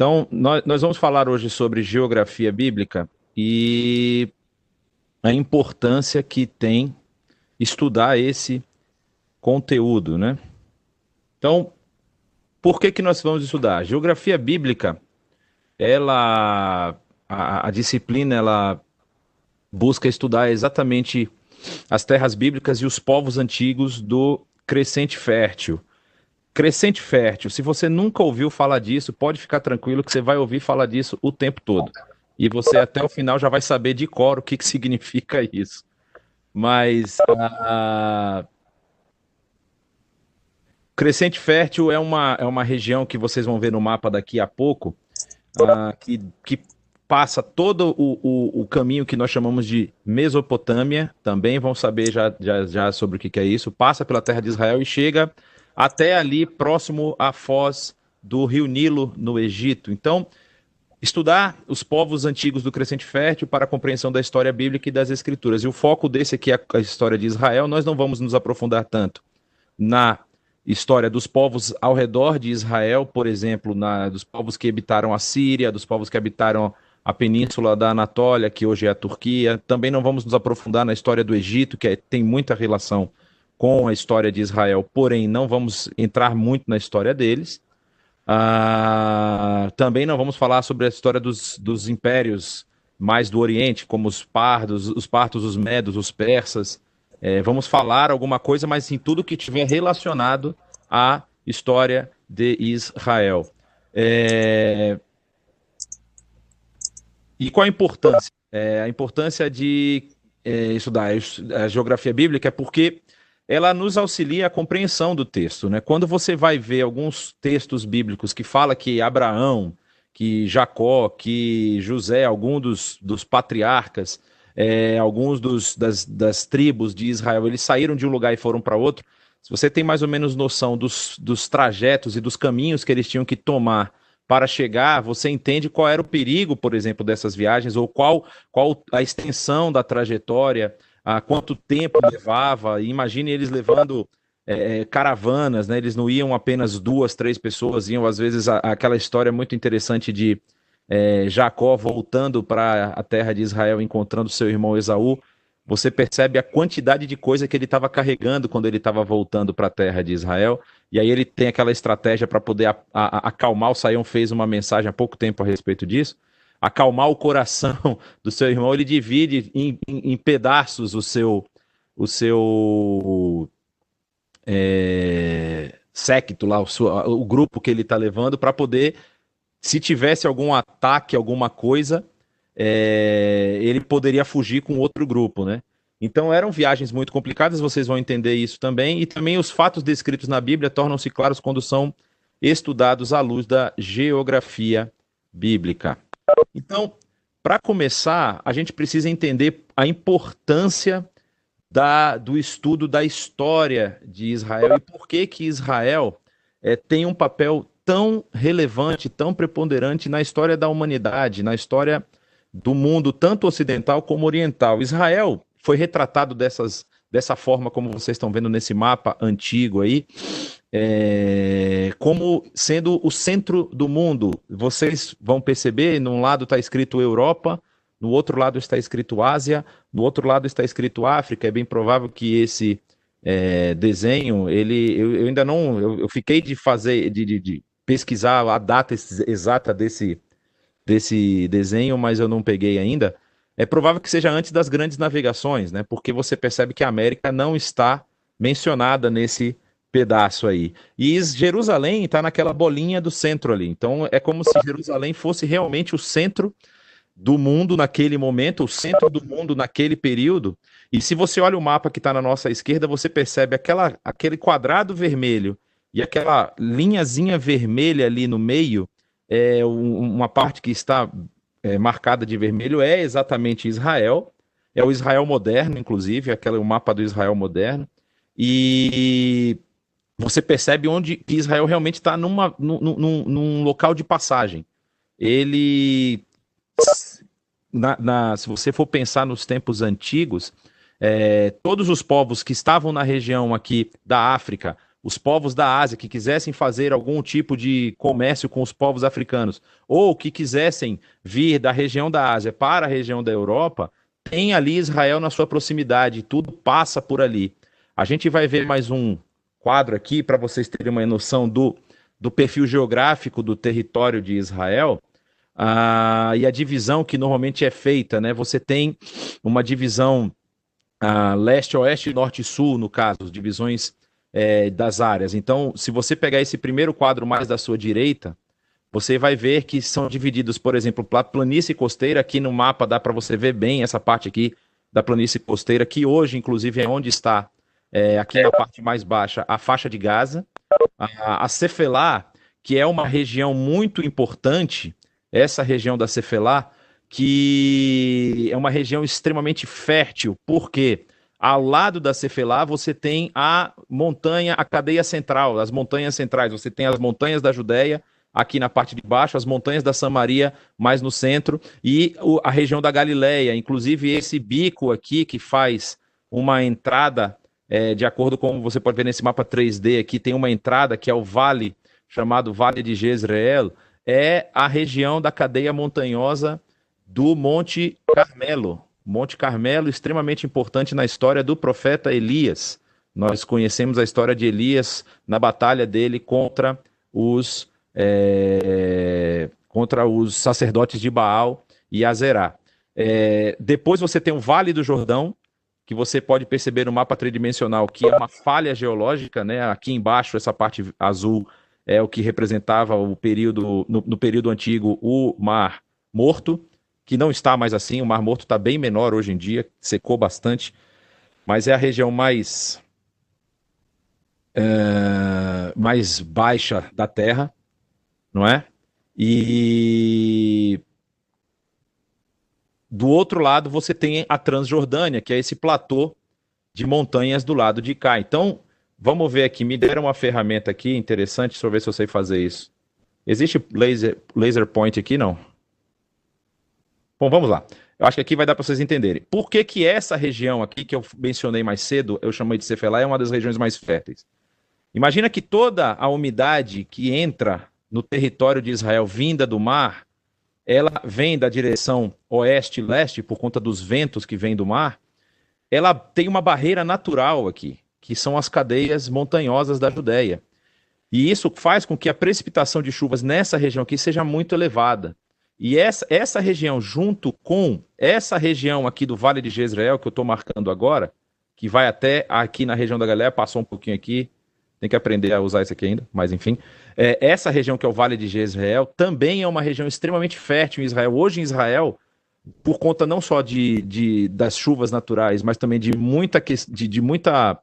Então, nós, nós vamos falar hoje sobre geografia bíblica e a importância que tem estudar esse conteúdo, né? Então, por que que nós vamos estudar? Geografia bíblica, ela a, a disciplina ela busca estudar exatamente as terras bíblicas e os povos antigos do crescente fértil. Crescente fértil, se você nunca ouviu falar disso, pode ficar tranquilo que você vai ouvir falar disso o tempo todo. E você até o final já vai saber de cor o que, que significa isso. Mas uh, Crescente Fértil é uma, é uma região que vocês vão ver no mapa daqui a pouco, uh, que, que passa todo o, o, o, caminho que nós chamamos de Mesopotâmia, também vão saber já, já, já sobre o que, que é isso, passa pela terra de Israel e chega até ali próximo à foz do rio Nilo, no Egito. Então, estudar os povos antigos do Crescente Fértil para a compreensão da história bíblica e das escrituras. E o foco desse aqui é a história de Israel. Nós não vamos nos aprofundar tanto na história dos povos ao redor de Israel, por exemplo, na, dos povos que habitaram a Síria, dos povos que habitaram a península da Anatólia, que hoje é a Turquia. Também não vamos nos aprofundar na história do Egito, que é, tem muita relação com a história de Israel, porém não vamos entrar muito na história deles. Ah, também não vamos falar sobre a história dos, dos impérios mais do Oriente, como os pardos, os partos, os medos, os persas. É, vamos falar alguma coisa, mas em tudo que tiver relacionado à história de Israel. É... E qual a importância? É, a importância de é, estudar a geografia bíblica é porque ela nos auxilia a compreensão do texto. Né? Quando você vai ver alguns textos bíblicos que fala que Abraão, que Jacó, que José, algum dos, dos patriarcas, é, alguns dos, das, das tribos de Israel, eles saíram de um lugar e foram para outro. Se você tem mais ou menos noção dos, dos trajetos e dos caminhos que eles tinham que tomar para chegar, você entende qual era o perigo, por exemplo, dessas viagens, ou qual, qual a extensão da trajetória, a quanto tempo levava. Imagine eles levando é, é, caravanas, né? Eles não iam apenas duas, três pessoas, iam às vezes a, aquela história muito interessante de é, Jacó voltando para a terra de Israel, encontrando seu irmão Esaú. Você percebe a quantidade de coisa que ele estava carregando quando ele estava voltando para a terra de Israel. E aí ele tem aquela estratégia para poder a, a, acalmar. O Saião fez uma mensagem há pouco tempo a respeito disso acalmar o coração do seu irmão, ele divide em, em, em pedaços o seu o seu é, séquito lá, o, o grupo que ele está levando para poder, se tivesse algum ataque, alguma coisa, é, ele poderia fugir com outro grupo, né? Então eram viagens muito complicadas, vocês vão entender isso também, e também os fatos descritos na Bíblia tornam-se claros quando são estudados à luz da geografia bíblica. Então, para começar, a gente precisa entender a importância da, do estudo da história de Israel e por que que Israel é, tem um papel tão relevante, tão preponderante na história da humanidade, na história do mundo, tanto ocidental como oriental. Israel foi retratado dessas, dessa forma, como vocês estão vendo nesse mapa antigo aí, é, como sendo o centro do mundo. Vocês vão perceber, num lado está escrito Europa, no outro lado está escrito Ásia, no outro lado está escrito África. É bem provável que esse é, desenho, ele, eu, eu, ainda não, eu, eu, fiquei de fazer, de, de, de, pesquisar a data exata desse, desse desenho, mas eu não peguei ainda. É provável que seja antes das grandes navegações, né? Porque você percebe que a América não está mencionada nesse pedaço aí. E Jerusalém está naquela bolinha do centro ali. Então é como se Jerusalém fosse realmente o centro do mundo naquele momento, o centro do mundo naquele período. E se você olha o mapa que está na nossa esquerda, você percebe aquela, aquele quadrado vermelho e aquela linhazinha vermelha ali no meio, é uma parte que está é, marcada de vermelho é exatamente Israel. É o Israel moderno, inclusive, aquele o mapa do Israel moderno. E você percebe onde Israel realmente está num, num, num, local de passagem. Ele, na, na, se você for pensar nos tempos antigos, é, todos os povos que estavam na região aqui da África, os povos da Ásia que quisessem fazer algum tipo de comércio com os povos africanos, ou que quisessem vir da região da Ásia para a região da Europa, tem ali Israel na sua proximidade, tudo passa por ali. A gente vai ver mais um quadro aqui para vocês terem uma noção do, do perfil geográfico do território de Israel. Ah, e a divisão que normalmente é feita, né? Você tem uma divisão ah, leste, oeste, norte e sul, no caso, divisões é, das áreas. Então, se você pegar esse primeiro quadro mais da sua direita, você vai ver que são divididos, por exemplo, planície costeira. Aqui no mapa dá para você ver bem essa parte aqui da planície costeira, que hoje, inclusive, é onde está, é, aqui na parte mais baixa, a faixa de Gaza. A, a Cefelá, que é uma região muito importante, essa região da Cefelá, que é uma região extremamente fértil, porque ao lado da Cefelá você tem a montanha, a cadeia central, as montanhas centrais, você tem as montanhas da Judéia, aqui na parte de baixo, as montanhas da Samaria mais no centro e a região da Galileia, inclusive esse bico aqui que faz uma entrada, é, de acordo com você pode ver nesse mapa 3D aqui, tem uma entrada que é o vale chamado Vale de Jezreel, é a região da cadeia montanhosa do Monte Carmelo. Monte Carmelo, extremamente importante na história do profeta Elias. Nós conhecemos a história de Elias na batalha dele contra os, é, contra os sacerdotes de Baal e Azerá. É, depois você tem o Vale do Jordão, que você pode perceber no mapa tridimensional que é uma falha geológica, né? Aqui embaixo, essa parte azul é o que representava o período, no, no período antigo, o Mar Morto que não está mais assim. O Mar Morto está bem menor hoje em dia, secou bastante, mas é a região mais é, mais baixa da Terra, não é? E do outro lado você tem a Transjordânia, que é esse platô de montanhas do lado de cá. Então, vamos ver aqui. Me deram uma ferramenta aqui interessante, deixa eu ver se eu sei fazer isso. Existe laser, laser point aqui? Não. Bom, vamos lá. Eu acho que aqui vai dar para vocês entenderem. Por que, que essa região aqui, que eu mencionei mais cedo, eu chamei de Cefelá, é uma das regiões mais férteis? Imagina que toda a umidade que entra no território de Israel vinda do mar, ela vem da direção oeste-leste, por conta dos ventos que vêm do mar, ela tem uma barreira natural aqui, que são as cadeias montanhosas da Judéia. E isso faz com que a precipitação de chuvas nessa região aqui seja muito elevada. E essa, essa região, junto com essa região aqui do Vale de Jezreel, que eu estou marcando agora, que vai até aqui na região da Galileia, passou um pouquinho aqui, tem que aprender a usar isso aqui ainda, mas enfim. É, essa região que é o Vale de Jezreel também é uma região extremamente fértil em Israel. Hoje em Israel, por conta não só de, de das chuvas naturais, mas também de muita, de, de muita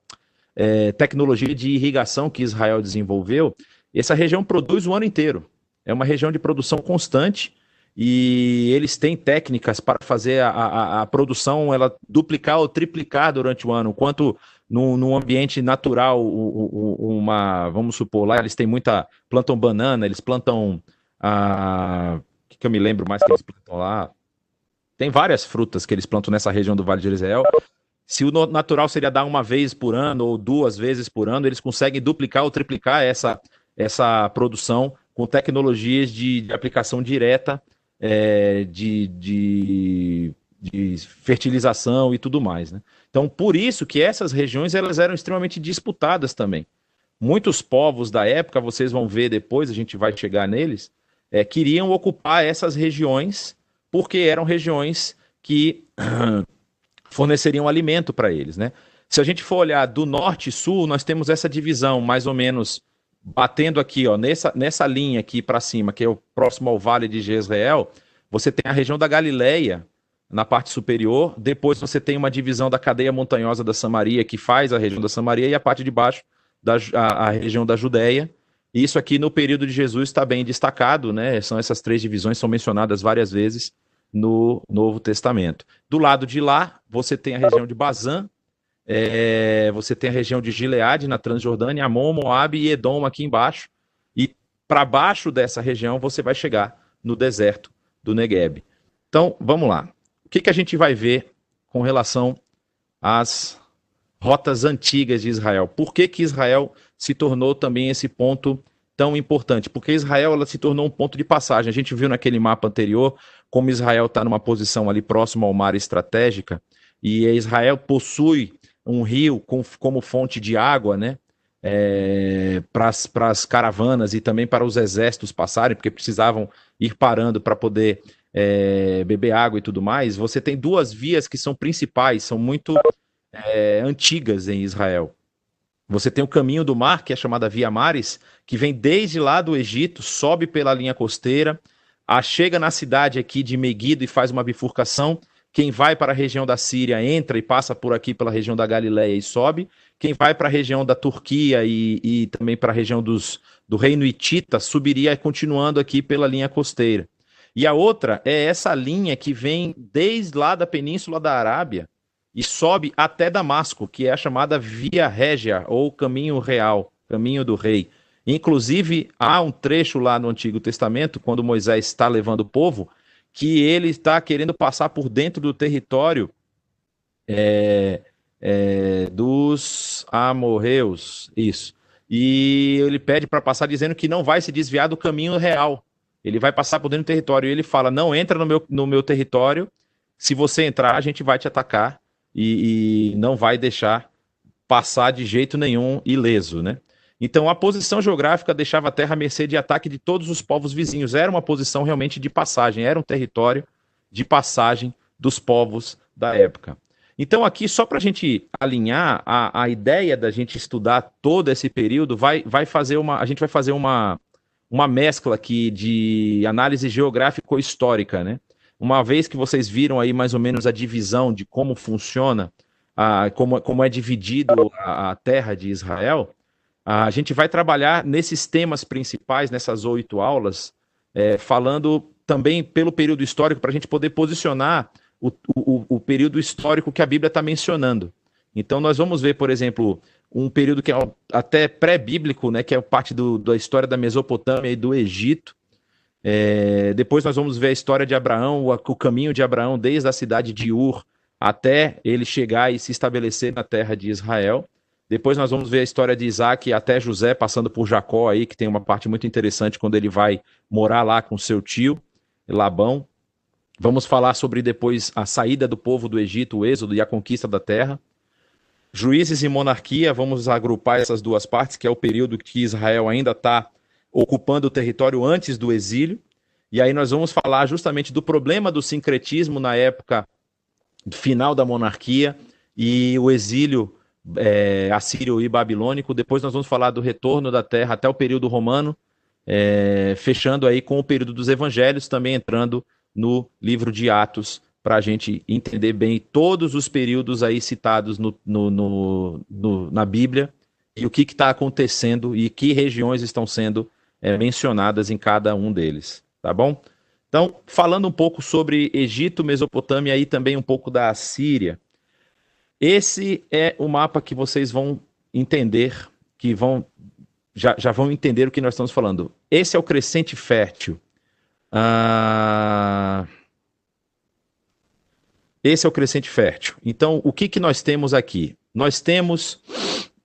é, tecnologia de irrigação que Israel desenvolveu, essa região produz o ano inteiro. É uma região de produção constante e eles têm técnicas para fazer a, a, a, produção ela duplicar ou triplicar durante o ano, enquanto num, num ambiente natural, uma, vamos supor, lá eles têm muita, plantam banana, eles plantam, a, que, que eu me lembro mais que eles plantam lá, tem várias frutas que eles plantam nessa região do Vale de Israel, se o natural seria dar uma vez por ano ou duas vezes por ano, eles conseguem duplicar ou triplicar essa, essa produção com tecnologias de, de aplicação direta é, de, de, de, fertilização e tudo mais. Né? Então, por isso que essas regiões elas eram extremamente disputadas também. Muitos povos da época, vocês vão ver depois, a gente vai chegar neles, é, queriam ocupar essas regiões porque eram regiões que forneceriam alimento para eles. Né? Se a gente for olhar do norte e sul, nós temos essa divisão mais ou menos batendo aqui, ó, nessa, nessa linha aqui para cima, que é o próximo ao Vale de Jezreel, você tem a região da Galileia na parte superior, depois você tem uma divisão da cadeia montanhosa da Samaria, que faz a região da Samaria, e a parte de baixo, da, a, a região da Judéia. Isso aqui no período de Jesus está bem destacado, né? São essas três divisões, são mencionadas várias vezes no Novo Testamento. Do lado de lá, você tem a região de Bazã, é, você tem a região de Gileade na Transjordânia, Amon, Moab e Edom aqui embaixo. E para baixo dessa região você vai chegar no deserto do Negueb. Então, vamos lá. O que, que a gente vai ver com relação às rotas antigas de Israel. Por que, que Israel se tornou também esse ponto tão importante? Porque Israel ela se tornou um ponto de passagem. A gente viu naquele mapa anterior como Israel está numa posição ali próximo ao mar estratégica, e Israel possui um rio com, como fonte de água, né? É, para as caravanas e também para os exércitos passarem, porque precisavam ir parando para poder é, beber água e tudo mais. Você tem duas vias que são principais, são muito é, antigas em Israel. Você tem o caminho do mar, que é chamada Via Maris, que vem desde lá do Egito, sobe pela linha costeira, a, chega na cidade aqui de Megiddo e faz uma bifurcação. Quem vai para a região da Síria entra e passa por aqui pela região da Galileia e sobe. Quem vai para a região da Turquia e, e também para a região dos, do Reino Hitita subiria continuando aqui pela linha costeira. E a outra é essa linha que vem desde lá da Península da Arábia e sobe até Damasco, que é a chamada Via Régia, ou Caminho Real, Caminho do Rei. Inclusive, há um trecho lá no Antigo Testamento, quando Moisés está levando o povo, que ele está querendo passar por dentro do território é, é, dos amorreus, isso. E ele pede para passar dizendo que não vai se desviar do caminho real. Ele vai passar por dentro do território. E ele fala: não entra no meu, no meu território. Se você entrar, a gente vai te atacar e, e não vai deixar passar de jeito nenhum ileso, né? Então, a posição geográfica deixava a terra à mercê de ataque de todos os povos vizinhos. Era uma posição realmente de passagem, era um território de passagem dos povos da época. Então, aqui, só para a gente alinhar, a, a ideia da gente estudar todo esse período vai, vai fazer uma. A gente vai fazer uma, uma mescla aqui de análise geográfico-histórica, né? Uma vez que vocês viram aí mais ou menos a divisão de como funciona, a, como, como é dividido a, a terra de Israel, a gente vai trabalhar nesses temas principais, nessas oito aulas, é, falando também pelo período histórico, para a gente poder posicionar o, o, o, período histórico que a Bíblia está mencionando. Então, nós vamos ver, por exemplo, um período que é até pré-bíblico, né, que é parte do, da história da Mesopotâmia e do Egito, é, depois nós vamos ver a história de Abraão, o, o, caminho de Abraão desde a cidade de Ur até ele chegar e se estabelecer na terra de Israel. Depois nós vamos ver a história de Isaac até José, passando por Jacó aí, que tem uma parte muito interessante quando ele vai morar lá com seu tio, Labão. Vamos falar sobre depois a saída do povo do Egito, o êxodo e a conquista da terra. Juízes e monarquia, vamos agrupar essas duas partes, que é o período que Israel ainda está ocupando o território antes do exílio. E aí nós vamos falar justamente do problema do sincretismo na época final da monarquia e o exílio é, assírio e babilônico. Depois nós vamos falar do retorno da terra até o período romano, é, fechando aí com o período dos evangelhos, também entrando no livro de Atos, para a gente entender bem todos os períodos aí citados no, no, no, no na Bíblia e o que está acontecendo e que regiões estão sendo é, mencionadas em cada um deles, tá bom? Então, falando um pouco sobre Egito, Mesopotâmia e também um pouco da Síria, esse é o mapa que vocês vão entender, que vão já, já vão entender o que nós estamos falando. Esse é o crescente fértil. Ah, esse é o crescente fértil. Então, o que, que nós temos aqui? Nós temos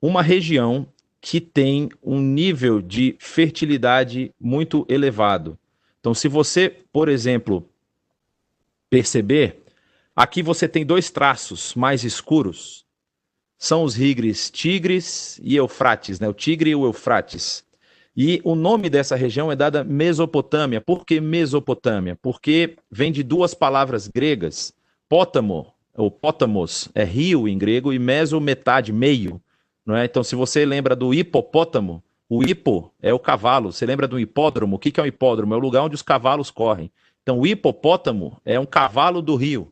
uma região que tem um nível de fertilidade muito elevado. Então, se você, por exemplo, perceber, aqui você tem dois traços mais escuros. São os rigres Tigres e Eufrates, né? o Tigre e o Eufrates. E o nome dessa região é dada Mesopotâmia. Por que Mesopotâmia? Porque vem de duas palavras gregas. Pótamo, ou pótamos, é rio em grego, e meso, metade, meio. Não é? Então, se você lembra do hipopótamo, o hipo é o cavalo. Você lembra do hipódromo? O que é um hipódromo? É o lugar onde os cavalos correm. Então, o hipopótamo é um cavalo do rio.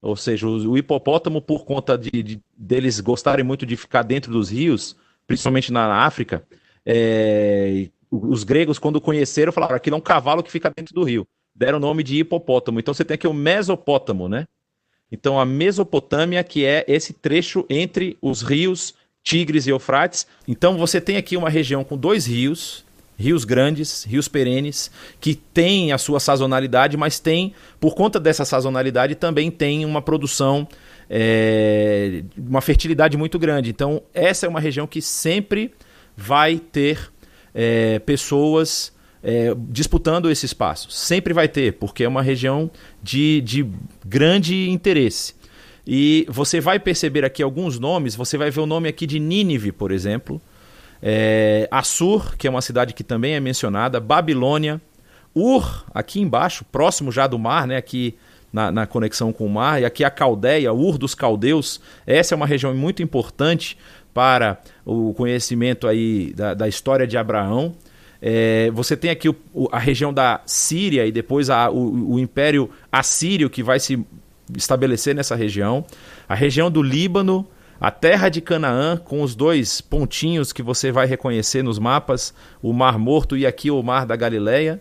Ou seja, o hipopótamo, por conta de, de deles gostarem muito de ficar dentro dos rios, principalmente na África, é, os gregos, quando conheceram, falaram: aquilo é um cavalo que fica dentro do rio. Deram o nome de hipopótamo. Então você tem aqui o mesopótamo, né? Então a Mesopotâmia, que é esse trecho entre os rios Tigres e Eufrates. Então você tem aqui uma região com dois rios, rios grandes, rios perenes, que têm a sua sazonalidade, mas tem, por conta dessa sazonalidade, também tem uma produção é, uma fertilidade muito grande. Então, essa é uma região que sempre vai ter é, pessoas é, disputando esse espaço. Sempre vai ter, porque é uma região de, de grande interesse. E você vai perceber aqui alguns nomes, você vai ver o nome aqui de Nínive, por exemplo, é, Assur, que é uma cidade que também é mencionada, Babilônia, Ur, aqui embaixo, próximo já do mar, né, aqui na, na, conexão com o mar, e aqui a Caldeia, Ur dos Caldeus, essa é uma região muito importante para o conhecimento aí da, da história de Abraão. É, você tem aqui o, a região da Síria e depois a, o, o Império Assírio que vai se estabelecer nessa região. A região do Líbano, a terra de Canaã, com os dois pontinhos que você vai reconhecer nos mapas, o Mar Morto e aqui o Mar da Galileia.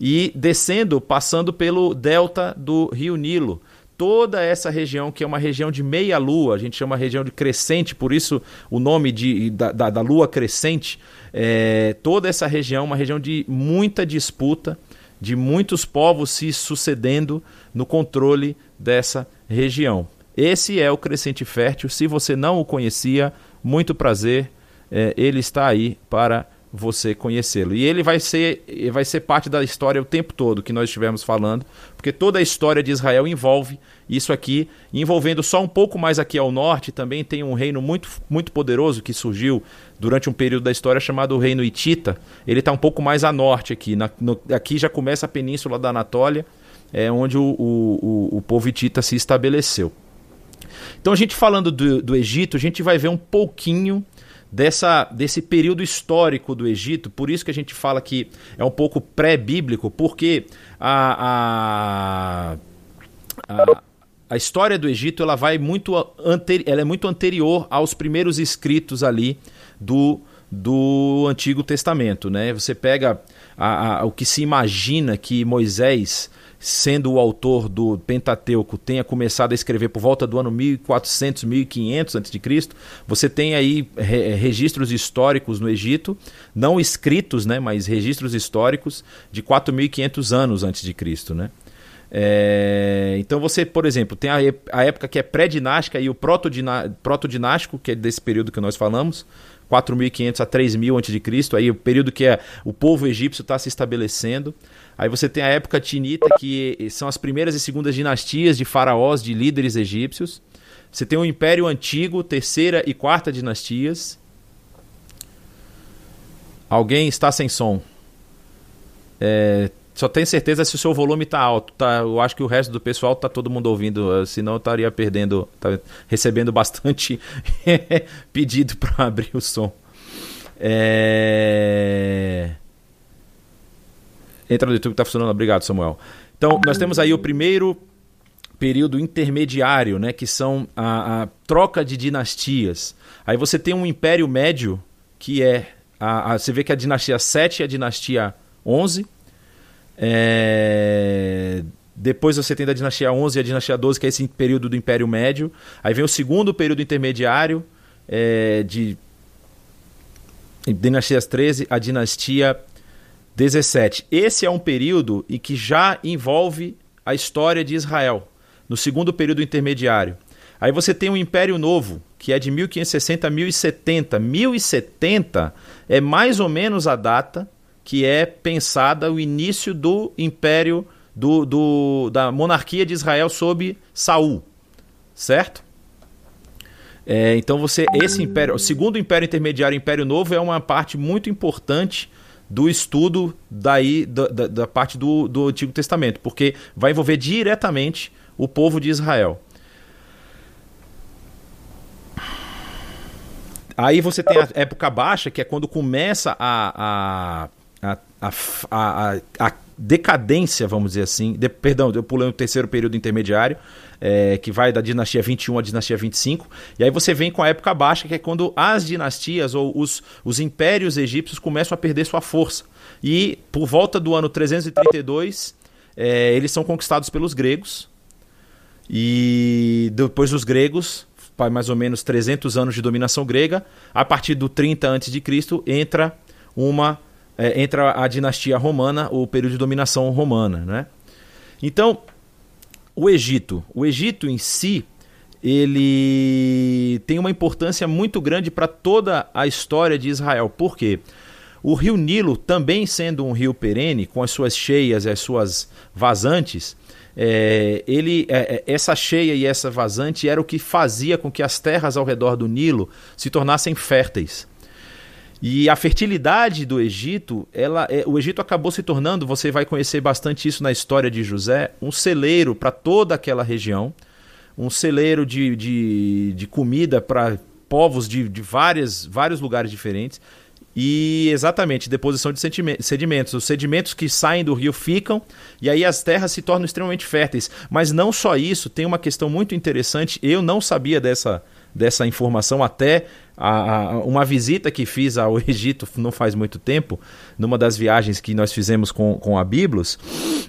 E descendo, passando pelo delta do Rio Nilo. Toda essa região, que é uma região de meia-lua, a gente chama região de crescente, por isso o nome de, da, da, da lua crescente. É, toda essa região, uma região de muita disputa, de muitos povos se sucedendo no controle dessa região. Esse é o Crescente Fértil. Se você não o conhecia, muito prazer, é, ele está aí para você conhecê-lo. E ele vai ser, vai ser parte da história o tempo todo que nós estivemos falando, porque toda a história de Israel envolve isso aqui, envolvendo só um pouco mais aqui ao norte, também tem um reino muito, muito poderoso que surgiu durante um período da história chamado Reino Hitita. Ele está um pouco mais a norte aqui. Na, no, aqui já começa a península da Anatólia, é onde o, o, o, o povo hitita se estabeleceu. Então a gente falando do, do Egito, a gente vai ver um pouquinho dessa, desse período histórico do Egito, por isso que a gente fala que é um pouco pré-bíblico, porque a, a, a, a, história do Egito ela vai muito ela é muito anterior aos primeiros escritos ali do, do Antigo Testamento. Né? Você pega a, a, o que se imagina que Moisés sendo o autor do Pentateuco, tenha começado a escrever por volta do ano 1400, 1500 a.C., você tem aí re registros históricos no Egito, não escritos, né, mas registros históricos de 4500 anos antes de Cristo, né? É, então você, por exemplo, tem a, a época que é pré-dinástica e o proto-dinástico, que é desse período que nós falamos, 4.500 a 3.000 a.C., aí o período que é, o povo egípcio está se estabelecendo. Aí você tem a época tinita, que são as primeiras e segundas dinastias de faraós, de líderes egípcios. Você tem o Império Antigo, terceira e quarta dinastias. Alguém está sem som. É, só tenho certeza se o seu volume está alto. Tá? Eu acho que o resto do pessoal está todo mundo ouvindo, senão eu estaria perdendo, tá recebendo bastante pedido para abrir o som. É... Entra no YouTube tá funcionando. Obrigado, Samuel. Então, nós temos aí o primeiro período intermediário, né, que são a, a, troca de dinastias. Aí você tem um Império Médio, que é. A, a, você vê que a dinastia 7 e a dinastia 11. É... Depois você tem da dinastia 11 e a dinastia 12, que é esse período do Império Médio. Aí vem o segundo período intermediário, é, de dinastias 13 a dinastia 17. Esse é um período em que já envolve a história de Israel, no segundo período intermediário. Aí você tem o Império Novo, que é de 1560 a 1070. 1070 é mais ou menos a data que é pensada o início do Império do, do da monarquia de Israel sob Saul, certo? É, então você esse império, o segundo império intermediário, Império Novo, é uma parte muito importante do estudo daí da, da, da parte do, do Antigo Testamento, porque vai envolver diretamente o povo de Israel. Aí você tem a época baixa, que é quando começa a, a, a, a, a decadência, vamos dizer assim. De, perdão, eu pulei o terceiro período intermediário, é, que vai da dinastia 21 à dinastia 25. E aí você vem com a época baixa, que é quando as dinastias ou os, os impérios egípcios começam a perder sua força. E por volta do ano 332, é, eles são conquistados pelos gregos. E depois dos gregos, mais ou menos 300 anos de dominação grega, a partir do 30 a.C., entra uma é, entra a dinastia romana, o período de dominação romana. Né? Então, o Egito. O Egito em si, ele tem uma importância muito grande para toda a história de Israel. Por quê? O rio Nilo, também sendo um rio perene, com as suas cheias e as suas vazantes, é, ele, é, é, essa cheia e essa vazante era o que fazia com que as terras ao redor do Nilo se tornassem férteis. E a fertilidade do Egito, ela, é, o Egito acabou se tornando, você vai conhecer bastante isso na história de José, um celeiro para toda aquela região, um celeiro de, de, de comida para povos de, de várias, vários lugares diferentes. E exatamente, deposição de sedimentos. Os sedimentos que saem do rio ficam e aí as terras se tornam extremamente férteis. Mas não só isso, tem uma questão muito interessante. Eu não sabia dessa, dessa informação até a, a, uma visita que fiz ao Egito não faz muito tempo, numa das viagens que nós fizemos com, com a Biblos.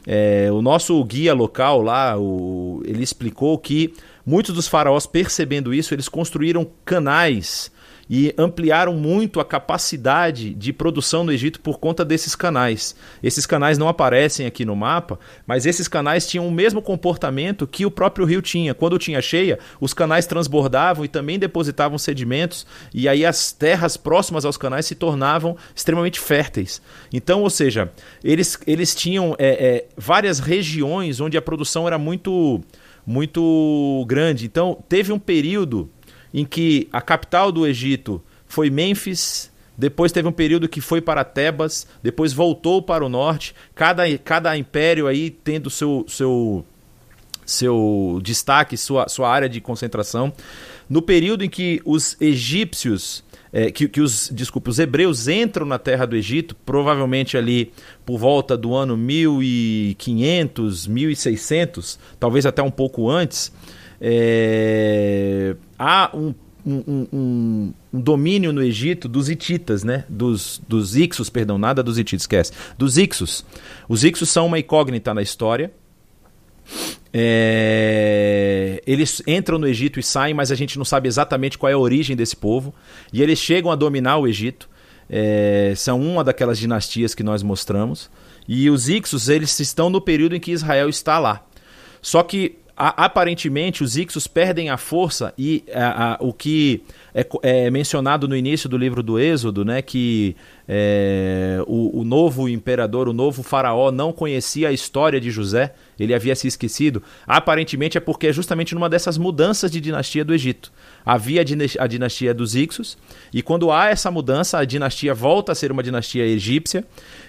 É, o nosso guia local lá, o, ele explicou que muitos dos faraós, percebendo isso, eles construíram canais e ampliaram muito a capacidade de produção no Egito por conta desses canais. Esses canais não aparecem aqui no mapa, mas esses canais tinham o mesmo comportamento que o próprio rio tinha. Quando tinha cheia, os canais transbordavam e também depositavam sedimentos, e aí as terras próximas aos canais se tornavam extremamente férteis. Então, ou seja, eles, eles tinham é, é, várias regiões onde a produção era muito muito grande. Então, teve um período em que a capital do Egito foi Mênfis, depois teve um período que foi para Tebas, depois voltou para o norte, cada, cada império aí tendo seu, seu, seu destaque, sua, sua área de concentração. No período em que os egípcios, é, que, que os, desculpa, os hebreus entram na terra do Egito, provavelmente ali por volta do ano 1500, 1600, talvez até um pouco antes, é, há um, um, um, domínio no Egito dos hititas, né? Dos, dos Ixos, perdão, nada dos hititas, esquece. Dos Ixos. Os Ixos são uma incógnita na história. É, eles entram no Egito e saem, mas a gente não sabe exatamente qual é a origem desse povo. E eles chegam a dominar o Egito. É, são uma daquelas dinastias que nós mostramos. E os Ixos, eles estão no período em que Israel está lá. Só que aparentemente os Ixos perdem a força e a, a, o que é, é, mencionado no início do livro do Êxodo, né, que é, o, o, novo imperador, o novo faraó não conhecia a história de José, ele havia se esquecido. Aparentemente é porque é justamente numa dessas mudanças de dinastia do Egito. Havia a dinastia dos Ixos, e quando há essa mudança, a dinastia volta a ser uma dinastia egípcia.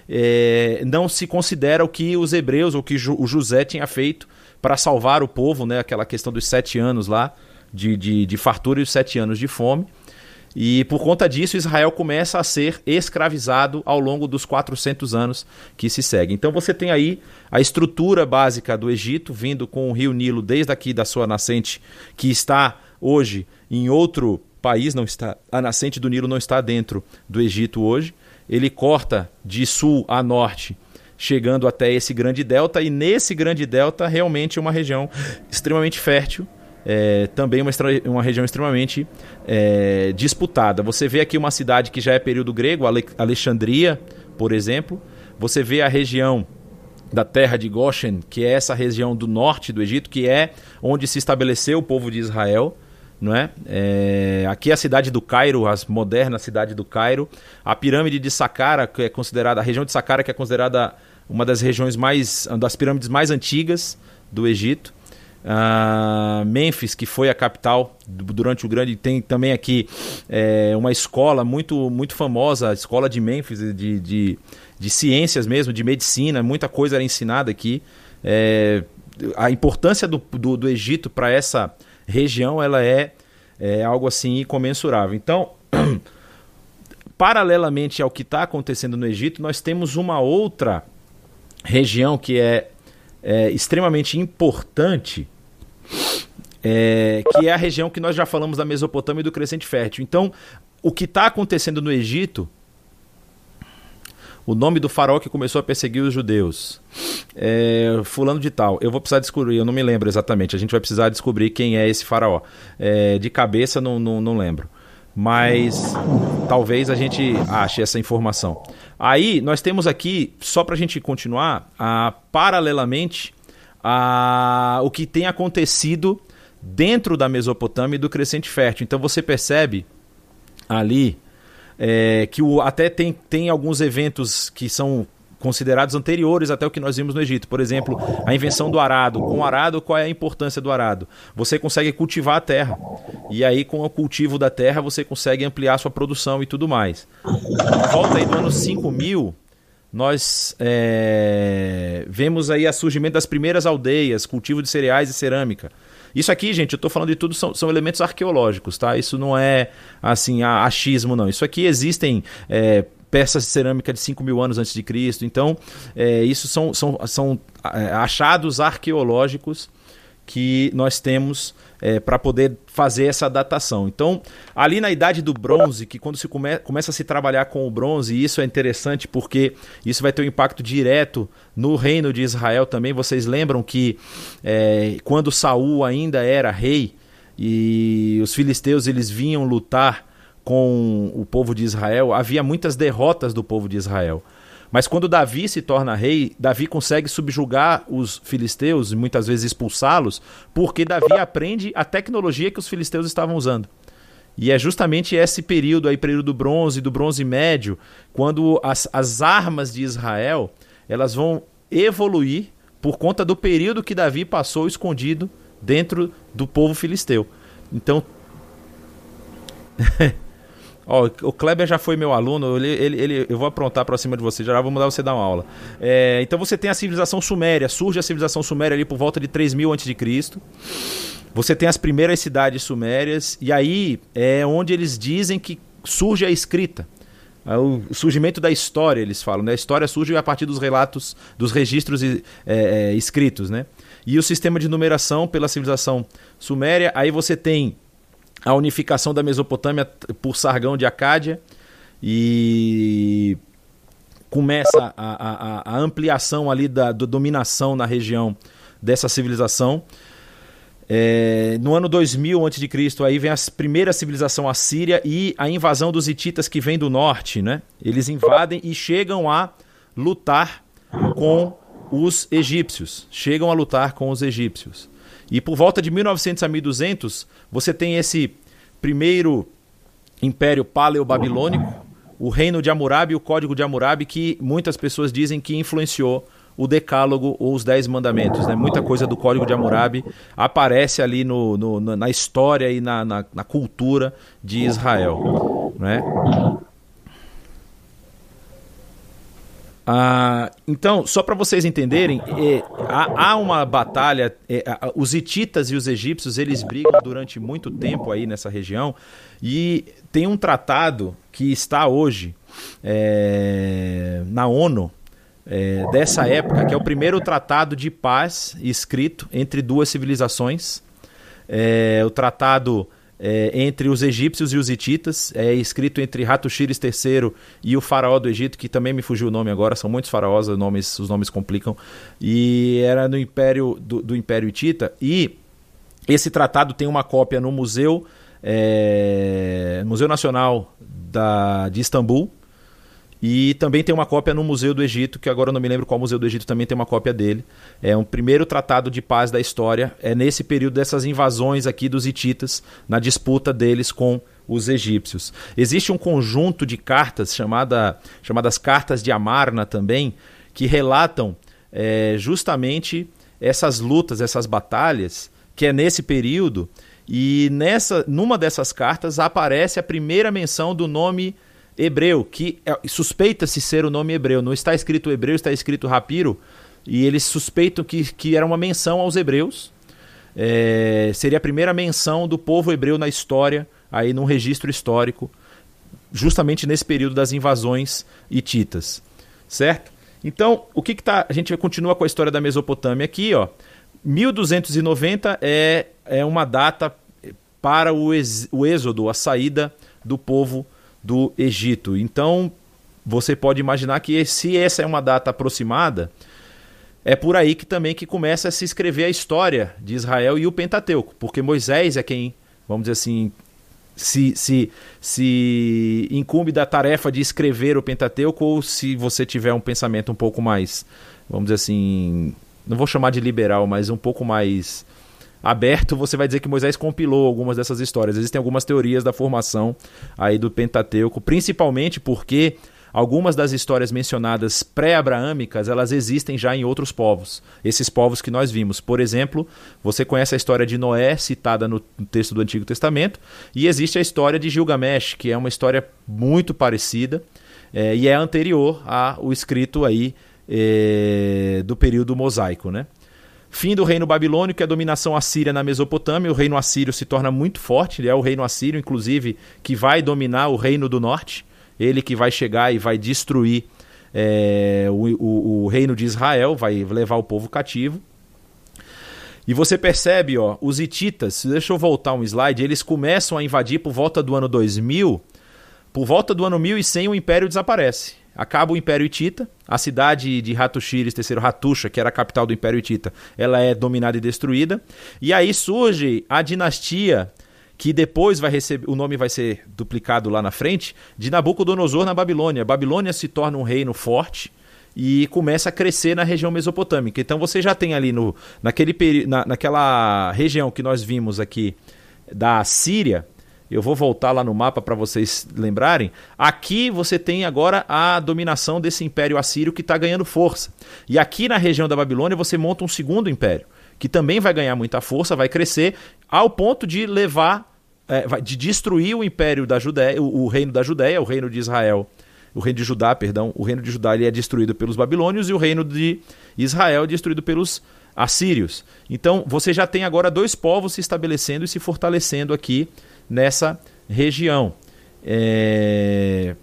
É, não se considera o que os hebreus, ou que o José tinha feito para salvar o povo, né? Aquela questão dos sete anos lá de, de, de fartura e os sete anos de fome. E por conta disso, Israel começa a ser escravizado ao longo dos 400 anos que se seguem. Então você tem aí a estrutura básica do Egito, vindo com o rio Nilo desde aqui da sua nascente, que está hoje em outro país, não está a nascente do Nilo não está dentro do Egito hoje. Ele corta de sul a norte chegando até esse grande delta, e nesse grande delta realmente uma região extremamente fértil, é, também uma, uma região extremamente é, disputada. Você vê aqui uma cidade que já é período grego, Ale Alexandria, por exemplo. Você vê a região da terra de Goshen, que é essa região do norte do Egito, que é onde se estabeleceu o povo de Israel. Não é? é? aqui é a cidade do Cairo, a moderna cidade do Cairo. A pirâmide de Saqqara, que é considerada, a região de Saqqara, que é considerada uma das regiões mais, das pirâmides mais antigas do Egito. Uh, Memphis, que foi a capital durante o grande, tem também aqui é, uma escola muito, muito famosa, a escola de Memphis, de, de, de ciências mesmo, de medicina, muita coisa era ensinada aqui. É, a importância do, do, do Egito para essa região ela é, é algo assim incomensurável. Então, paralelamente ao que está acontecendo no Egito, nós temos uma outra região que é, é extremamente importante, é, que é a região que nós já falamos da Mesopotâmia e do Crescente Fértil. Então, o que está acontecendo no Egito, o nome do faraó que começou a perseguir os judeus, é, fulano de tal, eu vou precisar descobrir, eu não me lembro exatamente, a gente vai precisar descobrir quem é esse faraó. É, de cabeça, não, não, não lembro mas talvez a gente ache essa informação. Aí nós temos aqui, só para a gente continuar, a, paralelamente a, o que tem acontecido dentro da Mesopotâmia e do Crescente Fértil. Então você percebe ali é, que o, até tem, tem alguns eventos que são considerados anteriores até o que nós vimos no Egito. Por exemplo, a invenção do arado. Com o arado, qual é a importância do arado? Você consegue cultivar a terra. E aí, com o cultivo da terra, você consegue ampliar sua produção e tudo mais. Volta aí do ano 5000, nós é, vemos aí o surgimento das primeiras aldeias, cultivo de cereais e cerâmica. Isso aqui, gente, eu estou falando de tudo, são, são, elementos arqueológicos, tá? Isso não é, assim, achismo, não. Isso aqui existem é, peças de cerâmica de 5 mil anos antes de Cristo. Então, é, isso são, são, são é, achados arqueológicos que nós temos é, para poder fazer essa datação. Então, ali na idade do bronze, que quando se come, começa a se trabalhar com o bronze, e isso é interessante porque isso vai ter um impacto direto no reino de Israel também. Vocês lembram que é, quando Saul ainda era rei e os filisteus eles vinham lutar com o povo de Israel, havia muitas derrotas do povo de Israel. Mas quando Davi se torna rei, Davi consegue subjugar os filisteus e muitas vezes expulsá-los, porque Davi aprende a tecnologia que os filisteus estavam usando. E é justamente esse período aí, período do bronze, do bronze médio, quando as, as armas de Israel elas vão evoluir por conta do período que Davi passou escondido dentro do povo filisteu. Então Ó, o Kleber já foi meu aluno, ele, ele, ele, eu vou aprontar para cima de você, já vou mandar você dar uma aula. É, então você tem a civilização suméria, surge a civilização suméria ali por volta de 3000 a.C. Você tem as primeiras cidades sumérias, e aí é onde eles dizem que surge a escrita. É o surgimento da história, eles falam. Né? A história surge a partir dos relatos, dos registros é, é, escritos. Né? E o sistema de numeração pela civilização suméria, aí você tem a unificação da Mesopotâmia por Sargão de Acádia e começa a, a, a ampliação ali da, da, dominação na região dessa civilização. É, no ano 2000 a.C., aí vem a primeira civilização assíria e a invasão dos hititas que vem do norte. Né? Eles invadem e chegam a lutar com os egípcios. Chegam a lutar com os egípcios. E por volta de 1900 a 1200, você tem esse primeiro império paleo-babilônico, o reino de Hammurabi, o código de Hammurabi, que muitas pessoas dizem que influenciou o Decálogo ou os Dez Mandamentos. Né? Muita coisa do Código de Hammurabi aparece ali no, no na história e na, na, na cultura de Israel. Né? Ah, então, só para vocês entenderem, é, há, há, uma batalha. É, os hititas e os egípcios eles brigam durante muito tempo aí nessa região e tem um tratado que está hoje é, na ONU é, dessa época, que é o primeiro tratado de paz escrito entre duas civilizações. É, o tratado é, entre os egípcios e os hititas, é escrito entre Hattushires III e o faraó do Egito, que também me fugiu o nome agora, são muitos faraós, os nomes, os nomes complicam, e era no Império do, do Império Hitita, e esse tratado tem uma cópia no Museu, é, Museu Nacional da, de Istambul, e também tem uma cópia no Museu do Egito, que agora eu não me lembro qual Museu do Egito também tem uma cópia dele. É um primeiro tratado de paz da história. É nesse período dessas invasões aqui dos hititas, na disputa deles com os egípcios. Existe um conjunto de cartas chamada, chamadas Cartas de Amarna também, que relatam é, justamente essas lutas, essas batalhas, que é nesse período. E nessa, numa dessas cartas aparece a primeira menção do nome hebreu, que é, suspeita-se ser o nome hebreu. Não está escrito hebreu, está escrito rapiro. E eles suspeitam que, que era uma menção aos hebreus. É, seria a primeira menção do povo hebreu na história, aí num registro histórico, justamente nesse período das invasões hititas. Certo? Então, o que, que tá. A gente continua com a história da Mesopotâmia aqui, ó. 1290 é, é uma data para o, ex, o êxodo, a saída do povo do Egito. Então, você pode imaginar que se essa é uma data aproximada, é por aí que também que começa a se escrever a história de Israel e o Pentateuco, porque Moisés é quem, vamos dizer assim, se, se, se incumbe da tarefa de escrever o Pentateuco, ou se você tiver um pensamento um pouco mais, vamos dizer assim, não vou chamar de liberal, mas um pouco mais aberto, você vai dizer que Moisés compilou algumas dessas histórias. Existem algumas teorias da formação aí do Pentateuco, principalmente porque algumas das histórias mencionadas pré-abraâmicas, elas existem já em outros povos. Esses povos que nós vimos. Por exemplo, você conhece a história de Noé, citada no texto do Antigo Testamento, e existe a história de Gilgamesh, que é uma história muito parecida é, e é anterior ao escrito aí é, do período mosaico, né? Fim do reino babilônico e a dominação assíria na Mesopotâmia. O reino assírio se torna muito forte, ele é o reino assírio, inclusive, que vai dominar o reino do norte. Ele que vai chegar e vai destruir é, o, o, o reino de Israel, vai levar o povo cativo. E você percebe, ó, os hititas, deixa eu voltar um slide, eles começam a invadir por volta do ano 2000. Por volta do ano 1100 o império desaparece. Acaba o Império Hitita, a cidade de Hattushiris, terceiro Hattusha, que era a capital do Império Hitita, ela é dominada e destruída. E aí surge a dinastia que depois vai receber, o nome vai ser duplicado lá na frente, de Nabucodonosor na Babilônia. A Babilônia se torna um reino forte e começa a crescer na região mesopotâmica. Então você já tem ali no, naquele, na, naquela região que nós vimos aqui da Síria, eu vou voltar lá no mapa para vocês lembrarem. Aqui você tem agora a dominação desse império assírio que está ganhando força. E aqui na região da Babilônia você monta um segundo império, que também vai ganhar muita força, vai crescer, ao ponto de levar, é, de destruir o império da Judéia, o, o reino da Judéia, o reino de Israel o reino de Judá, perdão, o reino de Judá ele é destruído pelos babilônios e o reino de Israel é destruído pelos assírios. Então você já tem agora dois povos se estabelecendo e se fortalecendo aqui nessa região. É...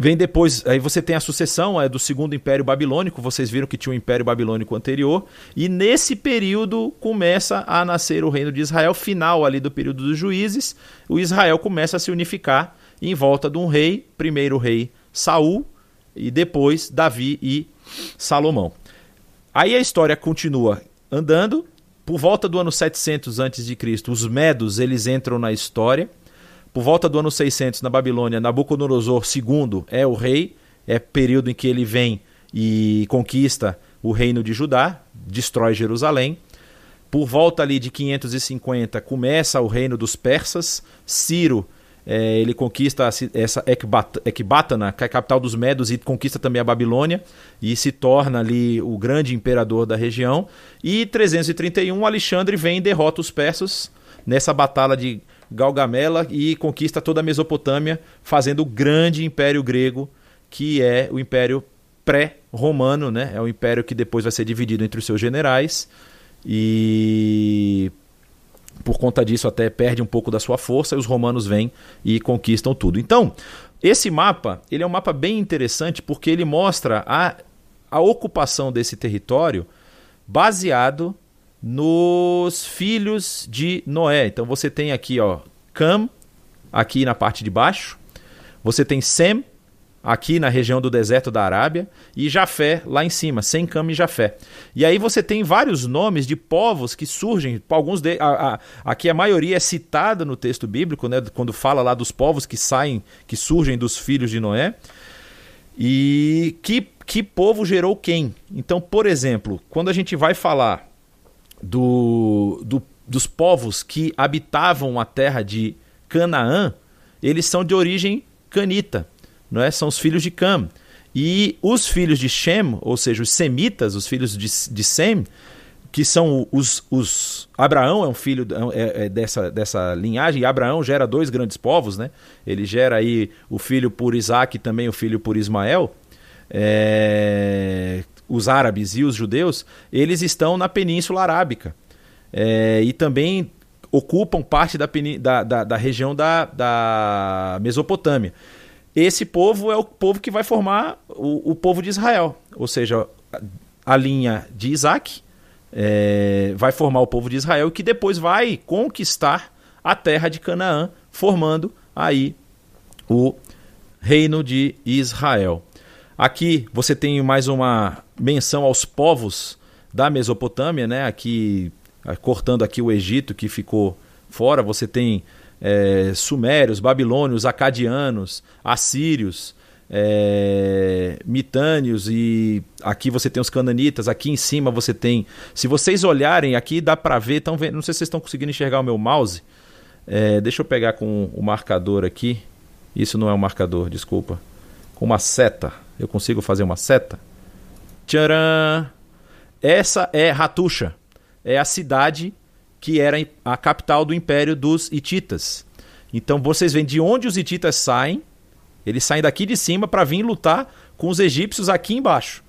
Vem depois, aí você tem a sucessão é, do segundo Império Babilônico, vocês viram que tinha o um Império Babilônico anterior, e nesse período começa a nascer o reino de Israel, final ali do período dos juízes, o Israel começa a se unificar em volta de um rei, primeiro rei Saul, e depois Davi e Salomão. Aí a história continua andando, por volta do ano 700 a.C., os medos eles entram na história. Por volta do ano 600, na Babilônia, Nabucodonosor II é o rei, é período em que ele vem e conquista o reino de Judá, destrói Jerusalém. Por volta ali de 550 começa o reino dos persas. Ciro é, ele conquista essa Ecbatana, que é a capital dos Medos, e conquista também a Babilônia, e se torna ali o grande imperador da região. E 331, Alexandre vem e derrota os persas nessa batalha de Galgamela e conquista toda a Mesopotâmia, fazendo o grande império grego, que é o império pré-romano, né? É o império que depois vai ser dividido entre os seus generais. E por conta disso até perde um pouco da sua força e os romanos vêm e conquistam tudo. Então, esse mapa, ele é um mapa bem interessante porque ele mostra a, a ocupação desse território baseado nos filhos de Noé. Então você tem aqui, ó, Cam aqui na parte de baixo. Você tem Sem aqui na região do deserto da Arábia, e Jafé lá em cima, Sem-Cam e Jafé. E aí você tem vários nomes de povos que surgem, alguns de, a, a, aqui a maioria é citada no texto bíblico, né, quando fala lá dos povos que saem, que surgem dos filhos de Noé. E que, que povo gerou quem? Então, por exemplo, quando a gente vai falar do, do, dos povos que habitavam a terra de Canaã, eles são de origem canita não é? são os filhos de Cam. E os filhos de Shem, ou seja, os semitas, os filhos de, de Sem, que são os, os. Abraão é um filho é, é dessa, dessa linhagem, e Abraão gera dois grandes povos, né? Ele gera aí o filho por Isaac e também o filho por Ismael. É, os árabes e os judeus, eles estão na Península Arábica. É, e também ocupam parte da, da, da, da região da, da Mesopotâmia. Esse povo é o povo que vai formar o, o povo de Israel. Ou seja, a linha de Isaac é, vai formar o povo de Israel, que depois vai conquistar a terra de Canaã, formando aí o reino de Israel. Aqui você tem mais uma menção aos povos da Mesopotâmia, né? Aqui cortando aqui o Egito que ficou fora, você tem é, sumérios, babilônios, acadianos, assírios, é, mitâneos e aqui você tem os cananitas, aqui em cima você tem. Se vocês olharem aqui dá para ver, tão vendo, não sei se vocês estão conseguindo enxergar o meu mouse. É, deixa eu pegar com o marcador aqui. Isso não é um marcador, desculpa. Com uma seta. Eu consigo fazer uma seta? Tcharam! Essa é Ratusha. É a cidade que era a capital do império dos Hititas. Então vocês veem de onde os Hititas saem eles saem daqui de cima para vir lutar com os egípcios aqui embaixo.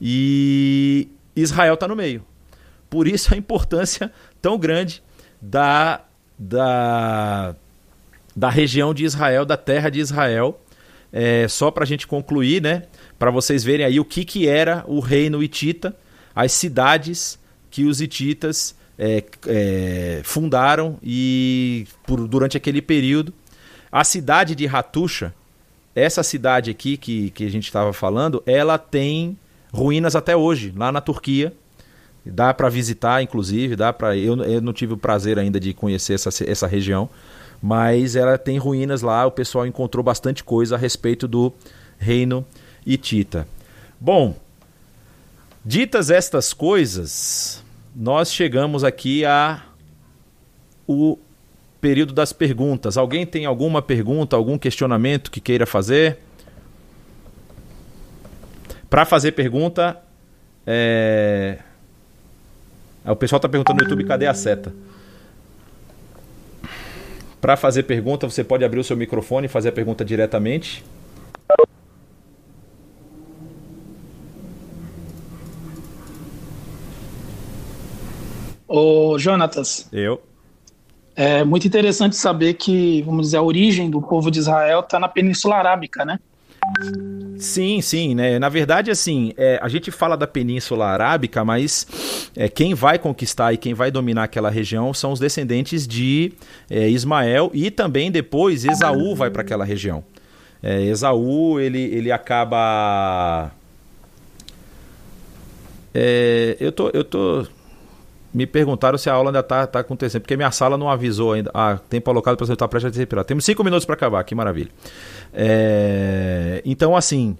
E Israel está no meio. Por isso a importância tão grande da, da, da região de Israel, da terra de Israel. É, só para a gente concluir, né? Para vocês verem aí o que, que era o reino hitita, as cidades que os hititas é, é, fundaram e por, durante aquele período. A cidade de Hatusha, essa cidade aqui que, que a gente estava falando, ela tem ruínas até hoje, lá na Turquia. Dá para visitar, inclusive, dá para. Eu, eu não tive o prazer ainda de conhecer essa, essa região, mas ela tem ruínas lá. O pessoal encontrou bastante coisa a respeito do reino hitita. Bom, ditas estas coisas, nós chegamos aqui a o período das perguntas. Alguém tem alguma pergunta, algum questionamento que queira fazer? Para fazer pergunta, é... o pessoal está perguntando no YouTube cadê a seta. Para fazer pergunta, você pode abrir o seu microfone e fazer a pergunta diretamente. Ô, Jonatas. Eu. É muito interessante saber que, vamos dizer, a origem do povo de Israel está na Península Arábica, né? Sim, sim, né? Na verdade, assim, é, a gente fala da Península Arábica, mas é, quem vai conquistar e quem vai dominar aquela região são os descendentes de é, Ismael e também depois Esaú vai para aquela região. É, Esaú, ele, ele acaba. É, eu tô, eu tô me perguntaram se a aula ainda está tá acontecendo, porque minha sala não avisou ainda. Ah, tempo alocado para sentar prestes a respirar. Temos cinco minutos para acabar, que maravilha. É, então, assim.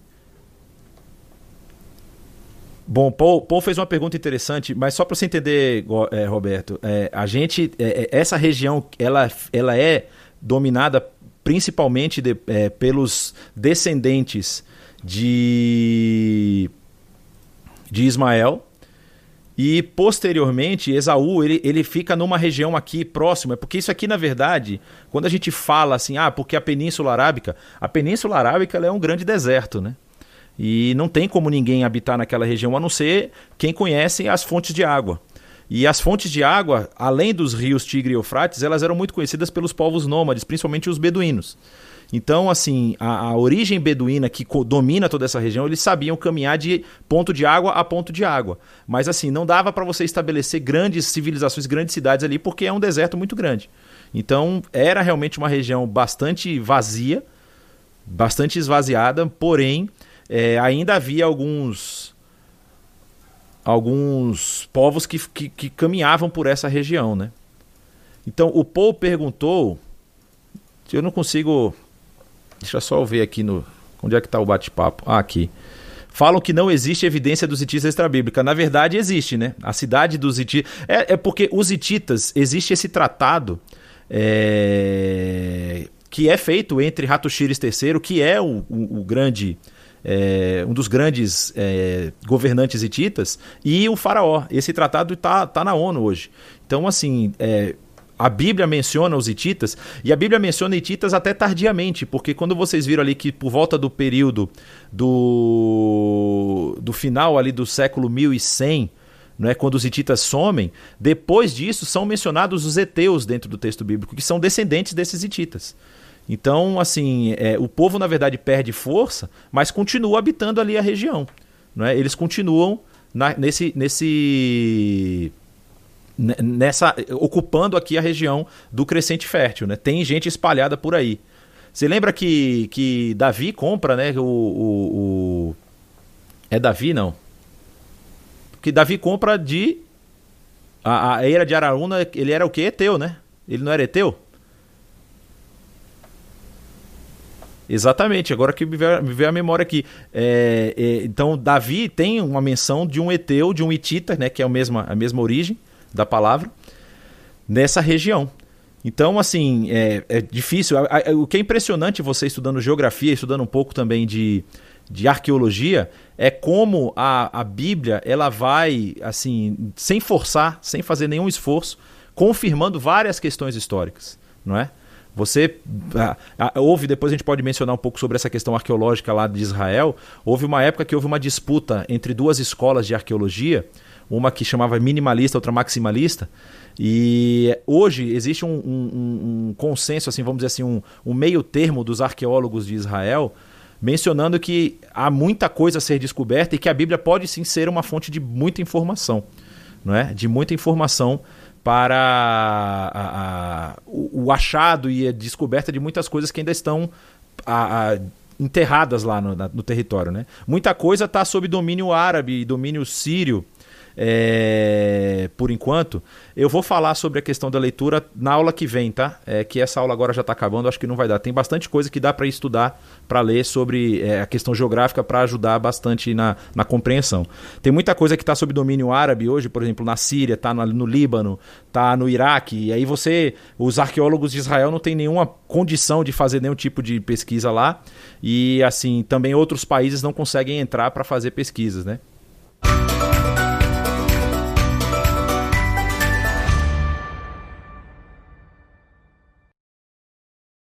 Bom, Paul, Paul, fez uma pergunta interessante, mas só para você entender, é, Roberto, é, a gente, é, é, essa região, ela, ela é dominada principalmente de, é, pelos descendentes de, de Ismael, e posteriormente, Esaú, ele, ele fica numa região aqui próxima, porque isso aqui, na verdade, quando a gente fala assim, ah, porque a Península Arábica, a Península Arábica é um grande deserto, né? E não tem como ninguém habitar naquela região a não ser quem conhece as fontes de água. E as fontes de água, além dos rios Tigre e Eufrates, elas eram muito conhecidas pelos povos nômades, principalmente os beduínos. Então, assim, a, a, origem beduína que domina toda essa região, eles sabiam caminhar de ponto de água a ponto de água. Mas, assim, não dava para você estabelecer grandes civilizações, grandes cidades ali, porque é um deserto muito grande. Então, era realmente uma região bastante vazia, bastante esvaziada, porém, é, ainda havia alguns alguns povos que, que, que caminhavam por essa região, né? Então, o Paul perguntou, eu não consigo Deixa eu só ver aqui no. Onde é que está o bate-papo? Ah, aqui. Falam que não existe evidência dos hititas extra-bíblica. Na verdade, existe, né? A cidade dos hititas. É, é porque os hititas, existe esse tratado é... que é feito entre Ratushires III, que é o, o, o grande. É, um dos grandes é, governantes hititas, e o faraó. Esse tratado está tá na ONU hoje. Então, assim, é, a Bíblia menciona os hititas, e a Bíblia menciona hititas até tardiamente, porque quando vocês viram ali que por volta do período do, do final ali do século 1100, é quando os hititas somem, depois disso são mencionados os heteus dentro do texto bíblico, que são descendentes desses hititas. Então, assim, é, o povo na verdade perde força, mas continua habitando ali a região. Não é? Eles continuam na, nesse, nesse nessa ocupando aqui a região do Crescente Fértil, né? Tem gente espalhada por aí. Você lembra que, que Davi compra, né? O, o, o... é Davi não? Que Davi compra de a, a eira de Araúna, ele era o que? Eteu, né? Ele não era Eteu? Exatamente, agora que me veio a memória aqui. É, é, então, Davi tem uma menção de um Eteu, de um Itita, né, que é a mesma, a mesma origem da palavra, nessa região. Então, assim, é, é difícil. O que é impressionante você estudando geografia, estudando um pouco também de, de arqueologia, é como a, a Bíblia ela vai, assim, sem forçar, sem fazer nenhum esforço, confirmando várias questões históricas, não é? Você ah, houve depois a gente pode mencionar um pouco sobre essa questão arqueológica lá de Israel. Houve uma época que houve uma disputa entre duas escolas de arqueologia, uma que chamava minimalista, outra maximalista. E hoje existe um, um, um consenso, assim, vamos dizer assim, um, um meio termo dos arqueólogos de Israel, mencionando que há muita coisa a ser descoberta e que a Bíblia pode sim ser uma fonte de muita informação, não é? De muita informação para a, a, o, achado e a descoberta de muitas coisas que ainda estão a, enterradas lá no, na, no território. Né? Muita coisa está sob domínio árabe e domínio sírio é, por enquanto. Eu vou falar sobre a questão da leitura na aula que vem, tá? É, que essa aula agora já está acabando, acho que não vai dar. Tem bastante coisa que dá para estudar, para ler sobre é, a questão geográfica, para ajudar bastante na, na compreensão. Tem muita coisa que está sob domínio árabe hoje, por exemplo, na Síria, está no, no Líbano, está no Iraque. E aí você, os arqueólogos de Israel não têm nenhuma condição de fazer nenhum tipo de pesquisa lá. E assim, também outros países não conseguem entrar para fazer pesquisas, né?